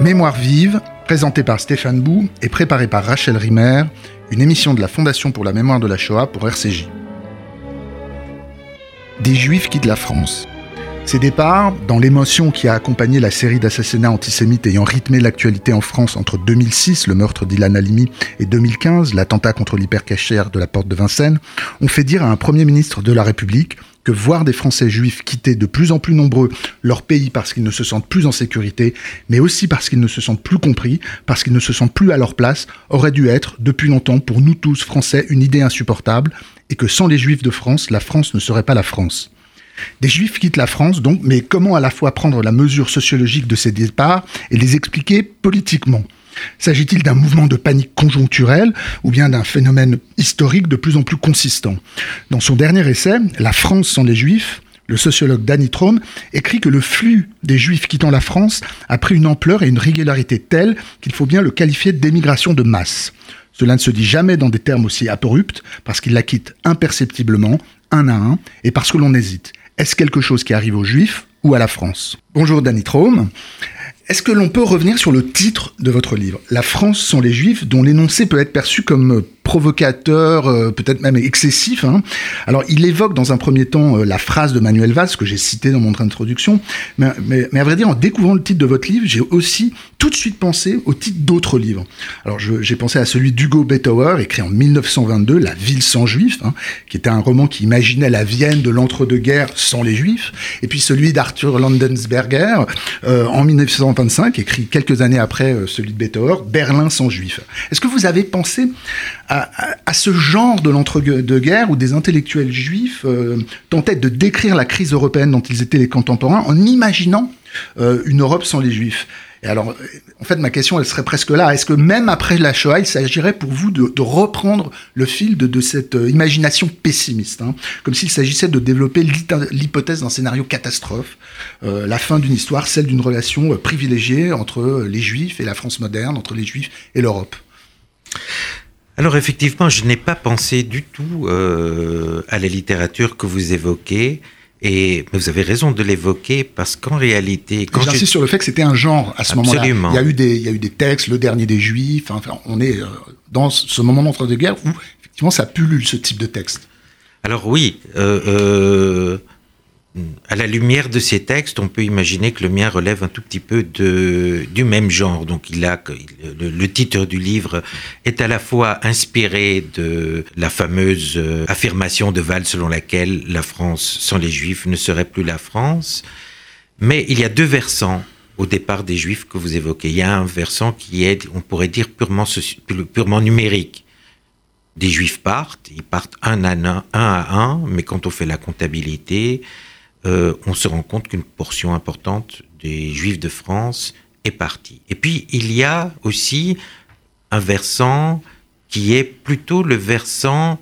Mémoire vive, présentée par Stéphane Bou et préparée par Rachel Rimer, une émission de la Fondation pour la mémoire de la Shoah pour RCJ. Des Juifs quittent la France. Ces départs, dans l'émotion qui a accompagné la série d'assassinats antisémites ayant rythmé l'actualité en France entre 2006, le meurtre d'Ilan Halimi, et 2015, l'attentat contre l'hypercachère de la porte de Vincennes, ont fait dire à un Premier ministre de la République que voir des Français juifs quitter de plus en plus nombreux leur pays parce qu'ils ne se sentent plus en sécurité, mais aussi parce qu'ils ne se sentent plus compris, parce qu'ils ne se sentent plus à leur place, aurait dû être, depuis longtemps, pour nous tous Français, une idée insupportable, et que sans les Juifs de France, la France ne serait pas la France. Des Juifs quittent la France, donc, mais comment à la fois prendre la mesure sociologique de ces départs et les expliquer politiquement? S'agit-il d'un mouvement de panique conjoncturelle ou bien d'un phénomène historique de plus en plus consistant? Dans son dernier essai, La France sans les Juifs, le sociologue Danny Trome écrit que le flux des Juifs quittant la France a pris une ampleur et une régularité telle qu'il faut bien le qualifier d'émigration de masse. Cela ne se dit jamais dans des termes aussi abrupts, parce qu'ils la quittent imperceptiblement, un à un, et parce que l'on hésite. Est-ce quelque chose qui arrive aux Juifs ou à la France? Bonjour Danny Trome. Est-ce que l'on peut revenir sur le titre de votre livre? La France sans les Juifs, dont l'énoncé peut être perçu comme provocateur, euh, peut-être même excessif. Hein. Alors, il évoque dans un premier temps euh, la phrase de Manuel Valls que j'ai citée dans mon introduction, mais, mais, mais, à vrai dire, en découvrant le titre de votre livre, j'ai aussi tout de suite pensé au titre d'autres livres. Alors, j'ai pensé à celui d'Hugo Betauer, écrit en 1922, La ville sans juifs, hein, qui était un roman qui imaginait la Vienne de l'entre-deux-guerres sans les juifs, et puis celui d'Arthur Landensberger, euh, en 1925, écrit quelques années après celui de Betauer, Berlin sans juifs. Est-ce que vous avez pensé à, ce genre de l'entre-deux-guerres où des intellectuels juifs euh, tentaient de décrire la crise européenne dont ils étaient les contemporains en imaginant euh, une Europe sans les juifs. Et alors, en fait, ma question, elle serait presque là. Est-ce que même après la Shoah, il s'agirait pour vous de, reprendre le fil de, cette euh, imagination pessimiste, hein, comme s'il s'agissait de développer l'hypothèse d'un scénario catastrophe, la fin d'une histoire, celle d'une relation privilégiée entre les Juifs et la France moderne, entre les Juifs et l'Europe? Alors effectivement, je n'ai pas pensé du tout euh, à la littérature que vous évoquez. Et vous avez raison de l'évoquer parce qu'en réalité, quand j'insiste sur le fait que c'était un genre à ce moment-là. Il y a eu des, il y a eu des textes, le dernier des Juifs. Enfin, on est euh, dans ce moment d'entre-deux-guerres où effectivement ça pullule ce type de texte. Alors oui, euh, euh à la lumière de ces textes, on peut imaginer que le mien relève un tout petit peu de, du même genre. Donc, il a le, titre du livre est à la fois inspiré de la fameuse euh, affirmation de Val selon laquelle la France sans les Juifs ne serait plus la France. Mais il y a deux versants au départ des Juifs que vous évoquez. Il y a un versant qui est, on pourrait dire, purement, purement numérique des Juifs partent, ils partent un à un, un à un, mais quand on fait la comptabilité, euh, on se rend compte qu'une portion importante des Juifs de France est partie. Et puis, il y a aussi un versant qui est plutôt le versant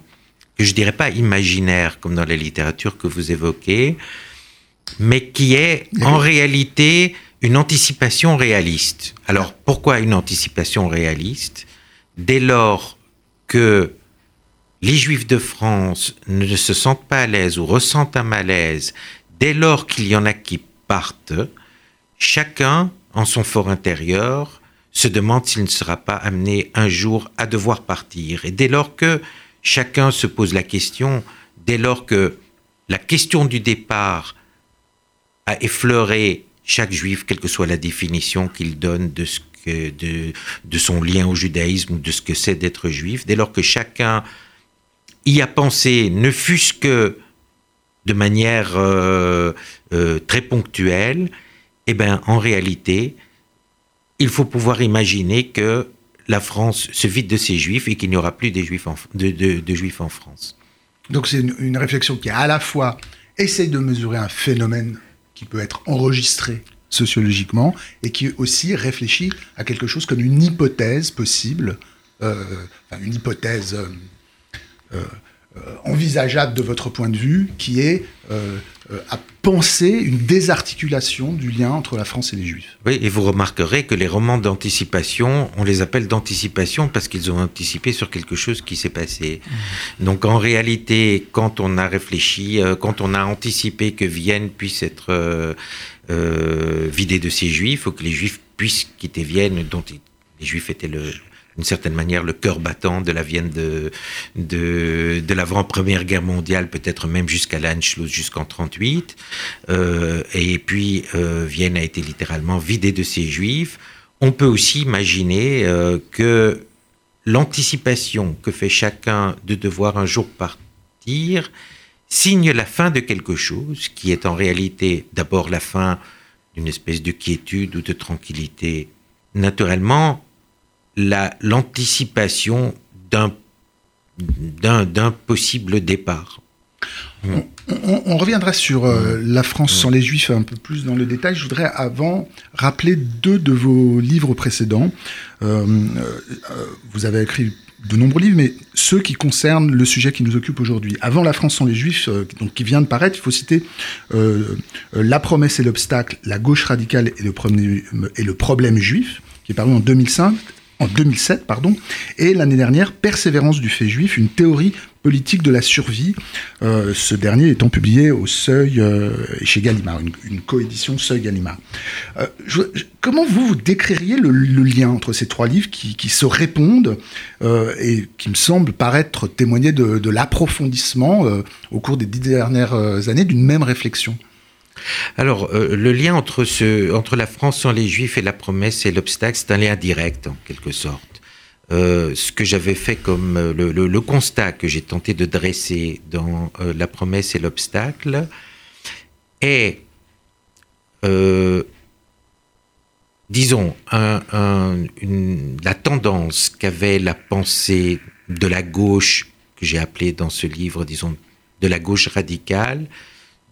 que je dirais pas imaginaire, comme dans la littérature que vous évoquez, mais qui est en réalité une anticipation réaliste. Alors, pourquoi une anticipation réaliste? Dès lors que les Juifs de France ne se sentent pas à l'aise ou ressentent un malaise dès lors qu'il y en a qui partent, chacun, en son fort intérieur, se demande s'il ne sera pas amené un jour à devoir partir. Et dès lors que chacun se pose la question, dès lors que la question du départ a effleuré chaque juif, quelle que soit la définition qu'il donne de, son lien au judaïsme ou de ce que c'est d'être juif, dès lors que chacun y a pensé, ne fût-ce que de manière euh, euh, très ponctuelle, eh ben, en réalité, il faut pouvoir imaginer que la France se vide de ses juifs et qu'il n'y aura plus de, juifs en France. Donc c'est une, réflexion qui à la fois essaye de mesurer un phénomène qui peut être enregistré sociologiquement et qui aussi réfléchit à quelque chose comme une hypothèse possible, euh, une hypothèse euh, envisageable de votre point de vue, qui est euh, euh, à penser une désarticulation du lien entre la France et les Juifs. Oui, et vous remarquerez que les romans d'anticipation, on les appelle d'anticipation parce qu'ils ont anticipé sur quelque chose qui s'est passé. Mmh. Donc en réalité, quand on a réfléchi, quand on a anticipé que Vienne puisse être vidée de ses Juifs, ou que les Juifs puissent quitter Vienne, dont les Juifs étaient le, d'une certaine manière le cœur battant de la Vienne de, de, l'avant-première guerre mondiale, peut-être même jusqu'à l'Anschluss, jusqu'en 38. Euh, et puis euh, Vienne a été littéralement vidée de ses juifs. On peut aussi imaginer euh, que l'anticipation que fait chacun de devoir un jour partir signe la fin de quelque chose qui est en réalité d'abord la fin d'une espèce de quiétude ou de tranquillité. Naturellement, l'anticipation d'un d'un possible départ. On, reviendra sur euh, la France sans les Juifs un peu plus dans le détail. Je voudrais avant rappeler deux de vos livres précédents. Euh, euh, vous avez écrit de nombreux livres, mais ceux qui concernent le sujet qui nous occupe aujourd'hui. Avant La France sans les Juifs, donc qui vient de paraître, il faut citer La promesse et l'obstacle, la gauche radicale et le problème juif, qui est paru en 2005 en 2007, pardon, et l'année dernière, Persévérance du fait juif, une théorie politique de la survie, euh, ce dernier étant publié au Seuil euh, chez Gallimard, une, coédition Seuil Gallimard. Euh, comment vous, vous décririez le, lien entre ces trois livres qui, se répondent et qui me semblent paraître témoigner de l'approfondissement au cours des dix dernières années d'une même réflexion? Alors, euh, le lien entre, la France sans les Juifs et la promesse et l'obstacle, c'est un lien direct, en quelque sorte. Euh, ce que j'avais fait comme euh, le, constat que j'ai tenté de dresser dans La promesse et l'obstacle est, disons, la tendance qu'avait la pensée de la gauche, que j'ai appelée dans ce livre, disons, de la gauche radicale,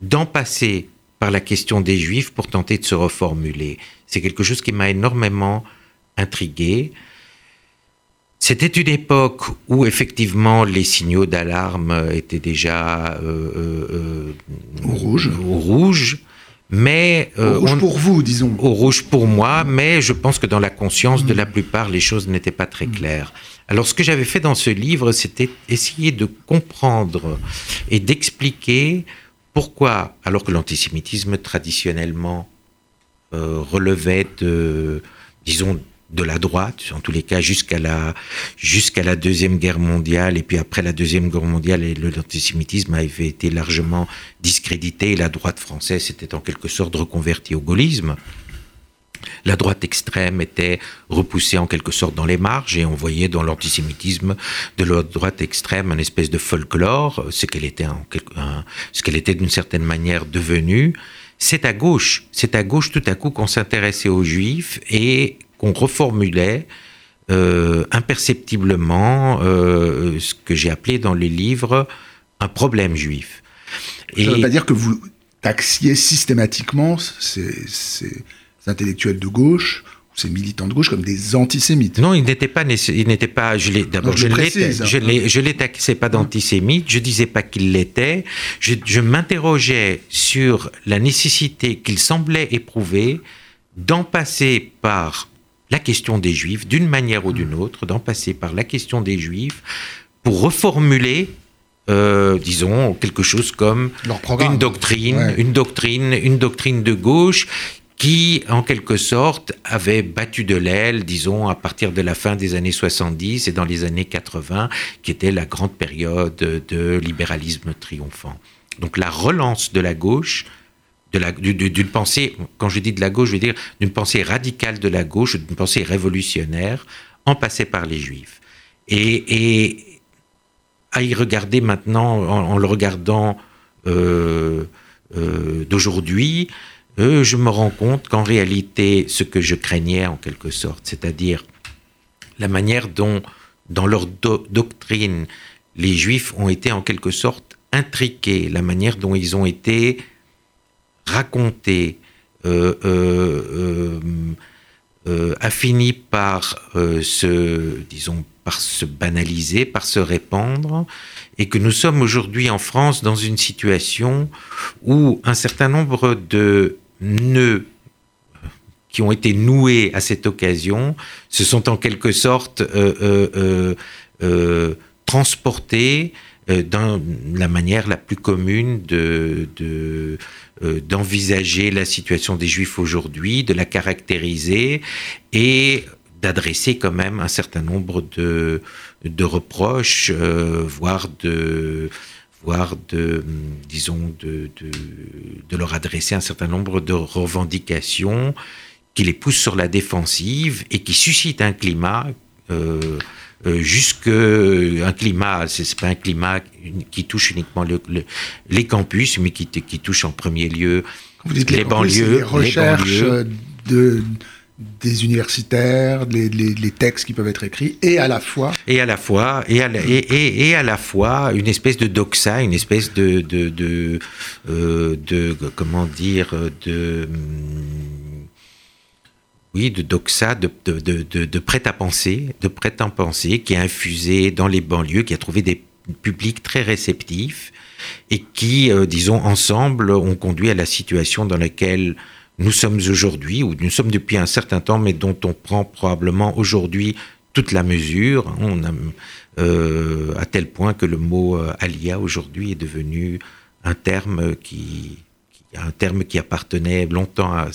d'en passer par la question des Juifs pour tenter de se reformuler. C'est quelque chose qui m'a énormément intrigué. C'était une époque où effectivement les signaux d'alarme étaient déjà euh, euh, euh au rouge. Au rouge. Mais au rouge pour vous, disons. Au rouge pour moi, mais je pense que dans la conscience de la plupart, les choses n'étaient pas très claires. Alors, ce que j'avais fait dans ce livre, c'était essayer de comprendre et d'expliquer pourquoi, alors que l'antisémitisme traditionnellement euh, relevait de, la droite, en tous les cas jusqu'à la, jusqu'à la Deuxième Guerre mondiale, et puis après la Deuxième Guerre mondiale, l'antisémitisme avait été largement discrédité, et la droite française s'était en quelque sorte reconvertie au gaullisme la droite extrême était repoussée en quelque sorte dans les marges et on voyait dans l'antisémitisme de la droite extrême un espèce de folklore, ce qu'elle était, ce qu'elle était d'une certaine manière devenue. C'est à gauche, c'est à gauche tout à coup qu'on s'intéressait aux juifs et qu'on reformulait euh, imperceptiblement euh, ce que j'ai appelé dans les livres un problème juif. Ça ne veut pas dire que vous taxiez systématiquement ces, intellectuels de gauche ces militants de gauche comme des antisémites. Non, ils n'étaient pas, ils n'étaient pas. Je d'abord, je. Je l'ai, je taxé pas d'antisémite. Je disais pas qu'ils l'étaient. Je, m'interrogeais sur la nécessité qu'ils semblaient éprouver d'en passer par la question des Juifs, d'une manière ou d'une autre, d'en passer par la question des Juifs pour reformuler euh, disons, quelque chose comme une doctrine, une doctrine, une doctrine de gauche qui, en quelque sorte, avait battu de l'aile, disons, à partir de la fin des années 70 et dans les années 80, qui était la grande période de libéralisme triomphant. Donc la relance de la gauche, d'une pensée, quand je dis de la gauche, je veux dire d'une pensée radicale de la gauche, d'une pensée révolutionnaire, en passé par les juifs. Et, à y regarder maintenant, en, le regardant euh, euh, d'aujourd'hui, euh, je me rends compte qu'en réalité, ce que je craignais en quelque sorte, c'est-à-dire la manière dont, dans leur doctrine, les juifs ont été en quelque sorte intriqués, la manière dont ils ont été racontés, euh, euh, euh fini par se, disons, par se banaliser, par se répandre, et que nous sommes aujourd'hui en France dans une situation où un certain nombre de nœuds qui ont été noués à cette occasion se sont en quelque sorte euh, euh, euh, transportés dans la manière la plus commune de, de d'envisager la situation des Juifs aujourd'hui, de la caractériser et d'adresser quand même un certain nombre de reproches, voire de voire de, disons, de, de, leur adresser un certain nombre de revendications qui les poussent sur la défensive et qui suscitent un climat euh, euh, jusque un climat, c'est pas un climat qui touche uniquement le, les campus, mais qui, qui touche en premier lieu les, les, banlieues, les recherches de des universitaires, les, textes qui peuvent être écrits, et à la fois... Et à la fois, et à la, et, et, à la fois une espèce de doxa, une espèce de... de, de, euh, comment dire de oui, de doxa, de, de, prêt-à-penser, de prêt-à-penser, qui a infusé dans les banlieues, qui a trouvé des publics très réceptifs et qui, euh, disons, ensemble, ont conduit à la situation dans laquelle nous sommes aujourd'hui, ou nous sommes depuis un certain temps, mais dont on prend probablement aujourd'hui toute la mesure, on a, euh, à tel point que le mot euh, alia aujourd'hui est devenu un terme qui, un terme qui appartenait longtemps à,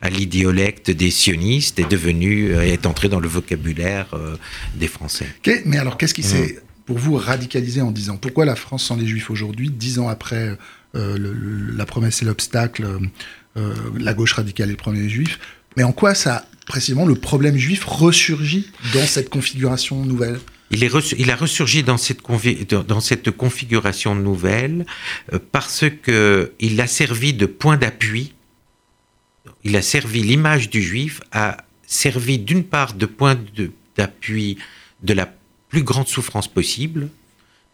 à l'idiolecte des sionistes est devenu euh, est entré dans le vocabulaire euh, des Français. mais alors qu'est-ce qui s'est mmh. pour vous radicalisé en disant pourquoi la France sans les Juifs aujourd'hui, dix ans après la promesse et l'obstacle euh, la gauche radicale et le premier juif. Mais en quoi ça, précisément, le problème juif ressurgit dans cette configuration nouvelle? Il, est il, a ressurgi dans cette, dans cette configuration nouvelle euh, parce que il a servi de point d'appui. Il a servi l'image du juif a servi d'une part de point d'appui de la plus grande souffrance possible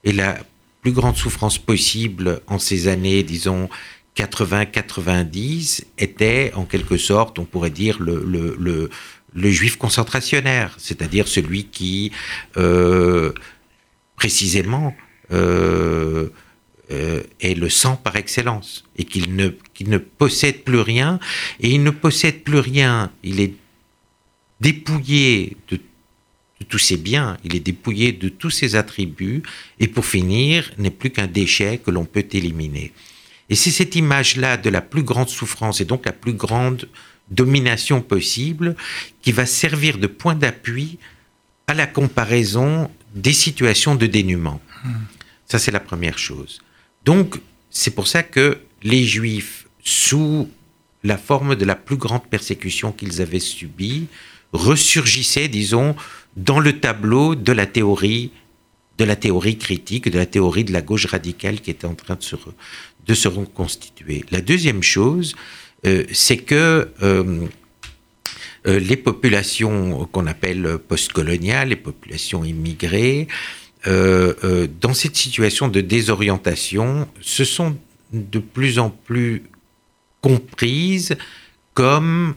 et la plus grande souffrance possible en ces années, disons, 80-90 était en quelque sorte, on pourrait dire, le, le, le, juif concentrationnaire, c'est-à-dire celui qui, euh, précisément, euh, euh, est le sang par excellence et qu'il ne, ne possède plus rien. Et il ne possède plus rien, il est dépouillé de, de tous ses biens, il est dépouillé de tous ses attributs et pour finir, n'est plus qu'un déchet que l'on peut éliminer. Et c'est cette image-là de la plus grande souffrance et donc la plus grande domination possible qui va servir de point d'appui à la comparaison des situations de dénuement. Hmm. Ça, c'est la première chose. Donc, c'est pour ça que les Juifs, sous la forme de la plus grande persécution qu'ils avaient subie, ressurgissaient, disons, dans le tableau de la théorie de la théorie critique, de la théorie de la gauche radicale qui était en train de se, de se reconstituer. La deuxième chose, euh, c'est que euh, euh, les populations qu'on appelle postcoloniales, les populations immigrées, dans cette situation de désorientation, se sont de plus en plus comprises comme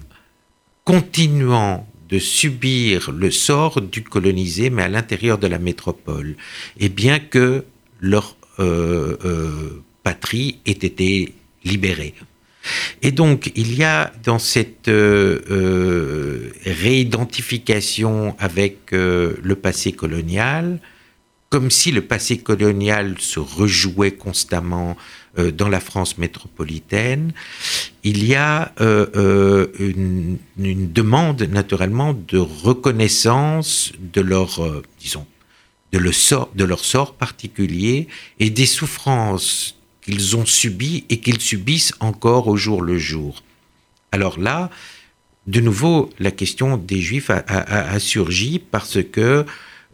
continuant de subir le sort du colonisé, mais à l'intérieur de la métropole. Et bien que leur patrie ait été libérée. Et donc, il y a dans cette euh, euh, réidentification avec euh, le passé colonial, comme si le passé colonial se rejouait constamment dans la France métropolitaine, il y a une, une, demande naturellement de reconnaissance de leur, disons, de, sort, leur sort particulier et des souffrances qu'ils ont subi et qu'ils subissent encore au jour le jour. Alors là, de nouveau, la question des Juifs a, surgi parce que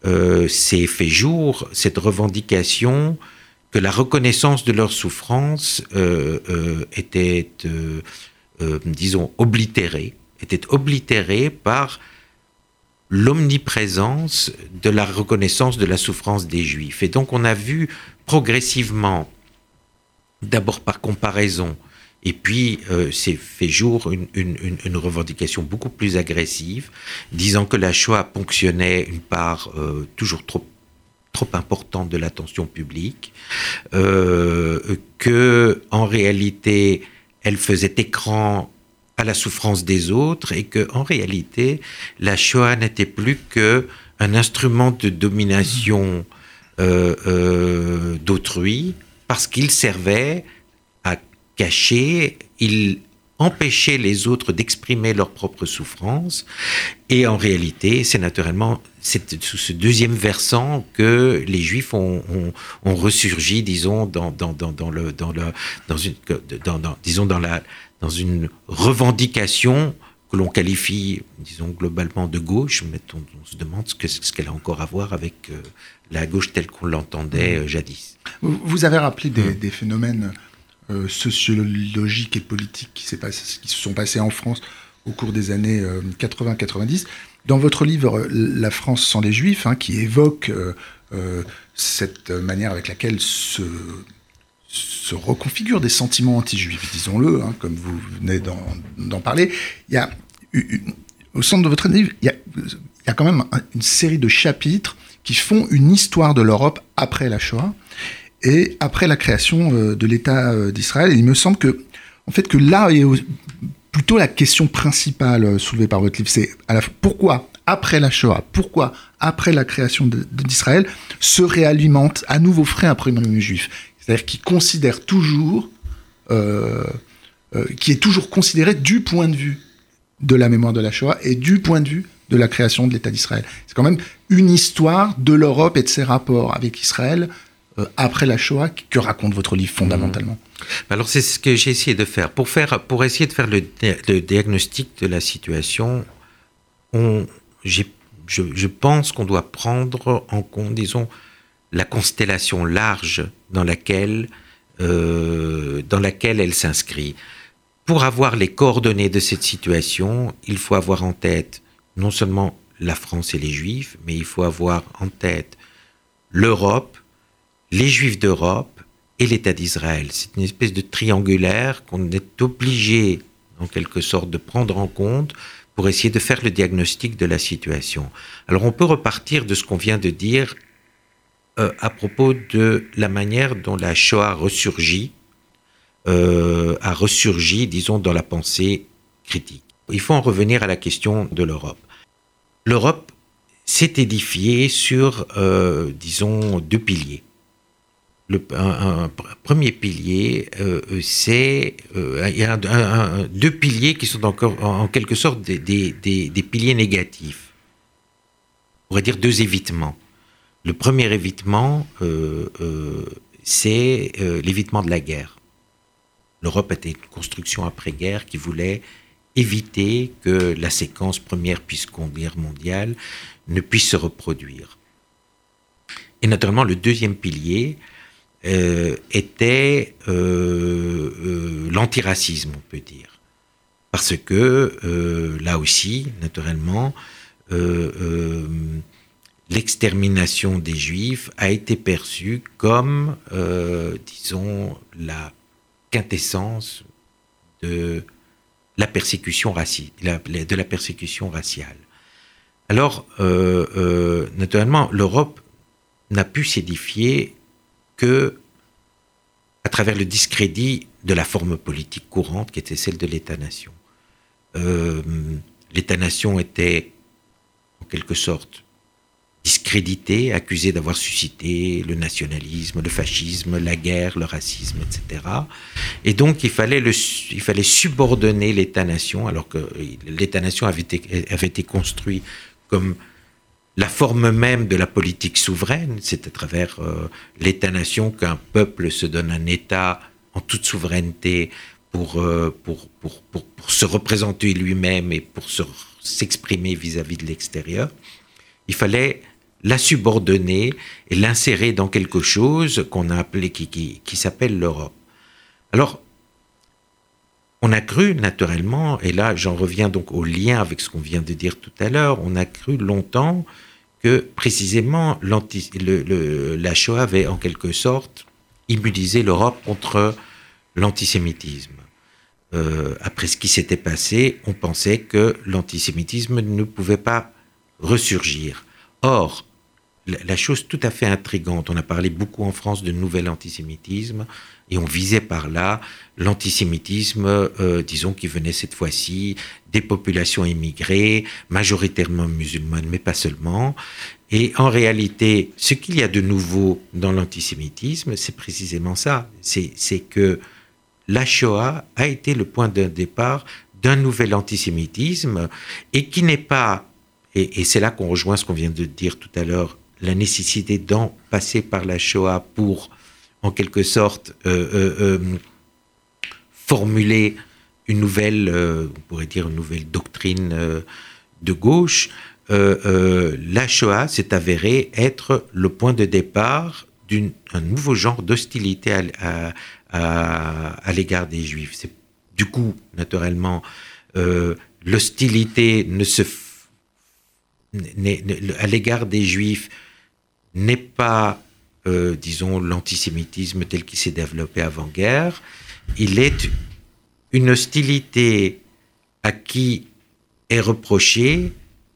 euh, c'est fait jour cette revendication que la reconnaissance de leur souffrance euh, euh, était, disons, oblitérée, était oblitérée par l'omniprésence de la reconnaissance de la souffrance des Juifs. Et donc on a vu progressivement d'abord par comparaison, et puis euh, c'est fait jour une, revendication beaucoup plus agressive, disant que la Shoah ponctionnait une part euh, toujours trop trop importante de l'attention publique, euh, que en réalité elle faisait écran à la souffrance des autres et que en réalité la Shoah n'était plus que un instrument de domination d'autrui parce qu'il servait à cacher, il empêcher les autres d'exprimer leurs propres souffrances. Et en réalité, c'est naturellement sous ce deuxième versant que les Juifs ont, ont, ressurgi, disons, dans, dans, dans, dans, le, dans, le, dans une, dans, disons, dans la, dans une revendication que l'on qualifie, disons, globalement de gauche, mais on, se demande ce qu'elle ce qu'elle a encore à voir avec euh, la gauche telle qu'on l'entendait euh, jadis. Vous avez rappelé des, des phénomènes euh, sociologiques et politiques qui, se sont passés en France au cours des années 80-90. Euh, Dans votre livre euh, La France sans les Juifs, hein, qui évoque cette manière avec laquelle se, reconfigurent des sentiments anti-juifs, disons-le, hein, comme vous venez d'en parler, y a au centre de votre livre, il y a quand même une série de chapitres qui font une histoire de l'Europe après la Shoah et après la création euh, de l'État euh, d'Israël. il me semble que, en fait, que là est plutôt la question principale euh, soulevée par votre livre, c'est pourquoi après la Shoah, pourquoi après la création d'Israël se réalimente à nouveau frais un premier juif, c'est-à-dire qui considère toujours, qui est toujours considéré du point de vue de la mémoire de la Shoah et du point de vue de la création de l'État d'Israël. C'est quand même une histoire de l'Europe et de ses rapports avec Israël après la Shoah que raconte votre livre fondamentalement mmh. Alors c'est ce que j'ai essayé de faire. Pour, faire. pour essayer de faire le, diagnostic de la situation, on, je, je, pense qu'on doit prendre en compte, disons, la constellation large dans laquelle, euh, dans laquelle elle s'inscrit. Pour avoir les coordonnées de cette situation, il faut avoir en tête non seulement la France et les Juifs, mais il faut avoir en tête l'Europe, les Juifs d'Europe et l'État d'Israël. C'est une espèce de triangulaire qu'on est obligé, en quelque sorte, de prendre en compte pour essayer de faire le diagnostic de la situation. Alors on peut repartir de ce qu'on vient de dire euh, à propos de la manière dont la Shoah euh, a ressurgi, disons, dans la pensée critique. Il faut en revenir à la question de l'Europe. L'Europe s'est édifiée sur, euh, disons, deux piliers le, premier pilier, euh, c'est euh, il y a deux piliers qui sont encore en, quelque sorte des, des, des, piliers négatifs. On pourrait dire deux évitements. Le premier évitement, euh, c'est l'évitement de la guerre. L'Europe était une construction après-guerre qui voulait éviter que la séquence première puis seconde guerre mondiale ne puisse se reproduire. Et naturellement, le deuxième pilier, euh, était euh, euh, l'antiracisme, on peut dire. Parce que là aussi, naturellement, l'extermination des juifs a été perçue comme, disons, la quintessence de la persécution de la persécution raciale. Alors, naturellement, l'Europe n'a pu s'édifier que à travers le discrédit de la forme politique courante qui était celle de l'État-nation. Euh, L'État-nation était en quelque sorte discrédité, accusé d'avoir suscité le nationalisme, le fascisme, la guerre, le racisme, etc. Et donc il fallait, il fallait subordonner l'État-nation, alors que l'État-nation avait été, avait été construit comme la forme même de la politique souveraine, c'est à travers euh, l'État-nation qu'un peuple se donne un État en toute souveraineté pour, euh, pour, pour, pour, se représenter lui-même et pour s'exprimer vis-à-vis de l'extérieur. Il fallait la subordonner et l'insérer dans quelque chose qu'on a appelé, qui, qui, qui s'appelle l'Europe. Alors, on a cru naturellement, et là j'en reviens donc au lien avec ce qu'on vient de dire tout à l'heure, on a cru longtemps que précisément la Shoah avait en quelque sorte immunisé l'Europe contre l'antisémitisme. Euh, après ce qui s'était passé, on pensait que l'antisémitisme ne pouvait pas ressurgir. Or, la, chose tout à fait intrigante. On a parlé beaucoup en France de nouvel antisémitisme et on visait par là l'antisémitisme, euh, disons, qui venait cette fois-ci des populations immigrées, majoritairement musulmanes, mais pas seulement. Et en réalité, ce qu'il y a de nouveau dans l'antisémitisme, c'est précisément ça. C'est que la Shoah a été le point de départ d'un nouvel antisémitisme et qui n'est pas, et, c'est là qu'on rejoint ce qu'on vient de dire tout à l'heure, la nécessité d'en passer par la Shoah pour, en quelque sorte, euh, euh, euh, formuler une nouvelle, on pourrait dire une nouvelle doctrine de gauche. la Shoah s'est avérée être le point de départ d'un nouveau genre d'hostilité à, l'égard des Juifs. Du coup, naturellement, l'hostilité ne se à l'égard des Juifs n'est pas, euh, disons, l'antisémitisme tel qu'il s'est développé avant-guerre. Il est une hostilité à qui est reproché,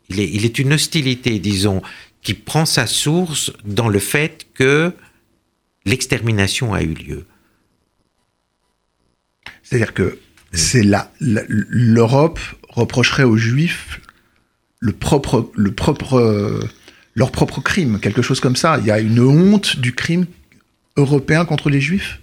il est, il est une hostilité, disons, qui prend sa source dans le fait que l'extermination a eu lieu. C'est-à-dire que c'est là, l'Europe reprocherait aux Juifs le propre, le propre, leur propre crime, quelque chose comme ça. Il y a une honte du crime européen contre les Juifs.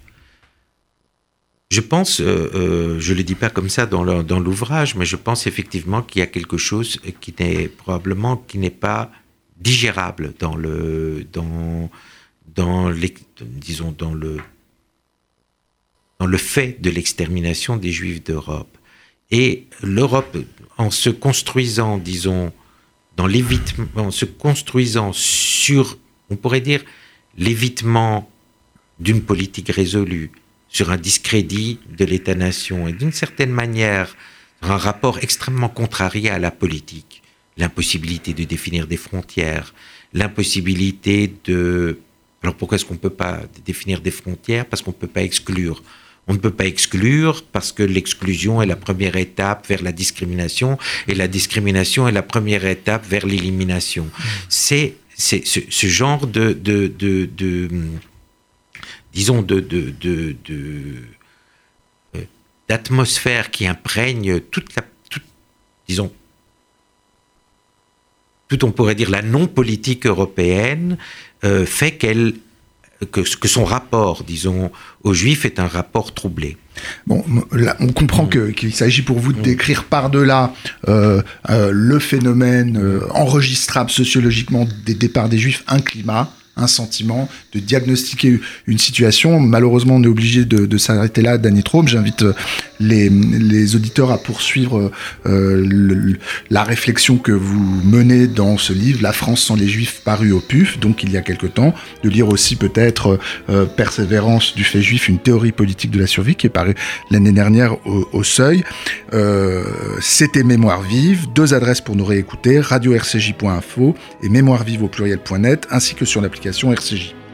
Je pense, euh, euh, je ne le dis pas comme ça dans l'ouvrage, mais je pense effectivement qu'il y a quelque chose qui n'est probablement qui n'est pas digérable dans le dans dans les, disons dans le dans le fait de l'extermination des Juifs d'Europe. Et l'Europe, en se construisant, disons, dans l'évitement, en se construisant sur, on pourrait dire, l'évitement d'une politique résolue, sur un discrédit de l'État-nation, et d'une certaine manière, un rapport extrêmement contrarié à la politique, l'impossibilité de définir des frontières, l'impossibilité de... Alors pourquoi est-ce qu'on ne peut pas définir des frontières? Parce qu'on ne peut pas exclure on ne peut pas exclure parce que l'exclusion est la première étape vers la discrimination et la discrimination est la première étape vers l'élimination. C'est ce, genre de, de, disons de, euh, d'atmosphère qui imprègne toute la disons tout on pourrait dire la non politique européenne euh, fait qu'elle que, que, son rapport, disons, aux Juifs est un rapport troublé. Bon, là, on comprend qu'il s'agit pour vous de décrire par-delà euh, euh, le phénomène euh, enregistrable sociologiquement des départs des Juifs, un climat, un sentiment, de diagnostiquer une situation. Malheureusement, on est obligé de, s'arrêter là, Danny Traum. J'invite euh, les, auditeurs à poursuivre euh, la réflexion que vous menez dans ce livre, La France sans les Juifs, paru au PUF, donc il y a quelque temps, de lire aussi peut-être euh, Persévérance du fait juif, une théorie politique de la survie, qui est paru l'année dernière au, Seuil. C'était Mémoire vive, deux adresses pour nous réécouter, radio-rcj.info et mémoire vive au pluriel.net, ainsi que sur RCJ.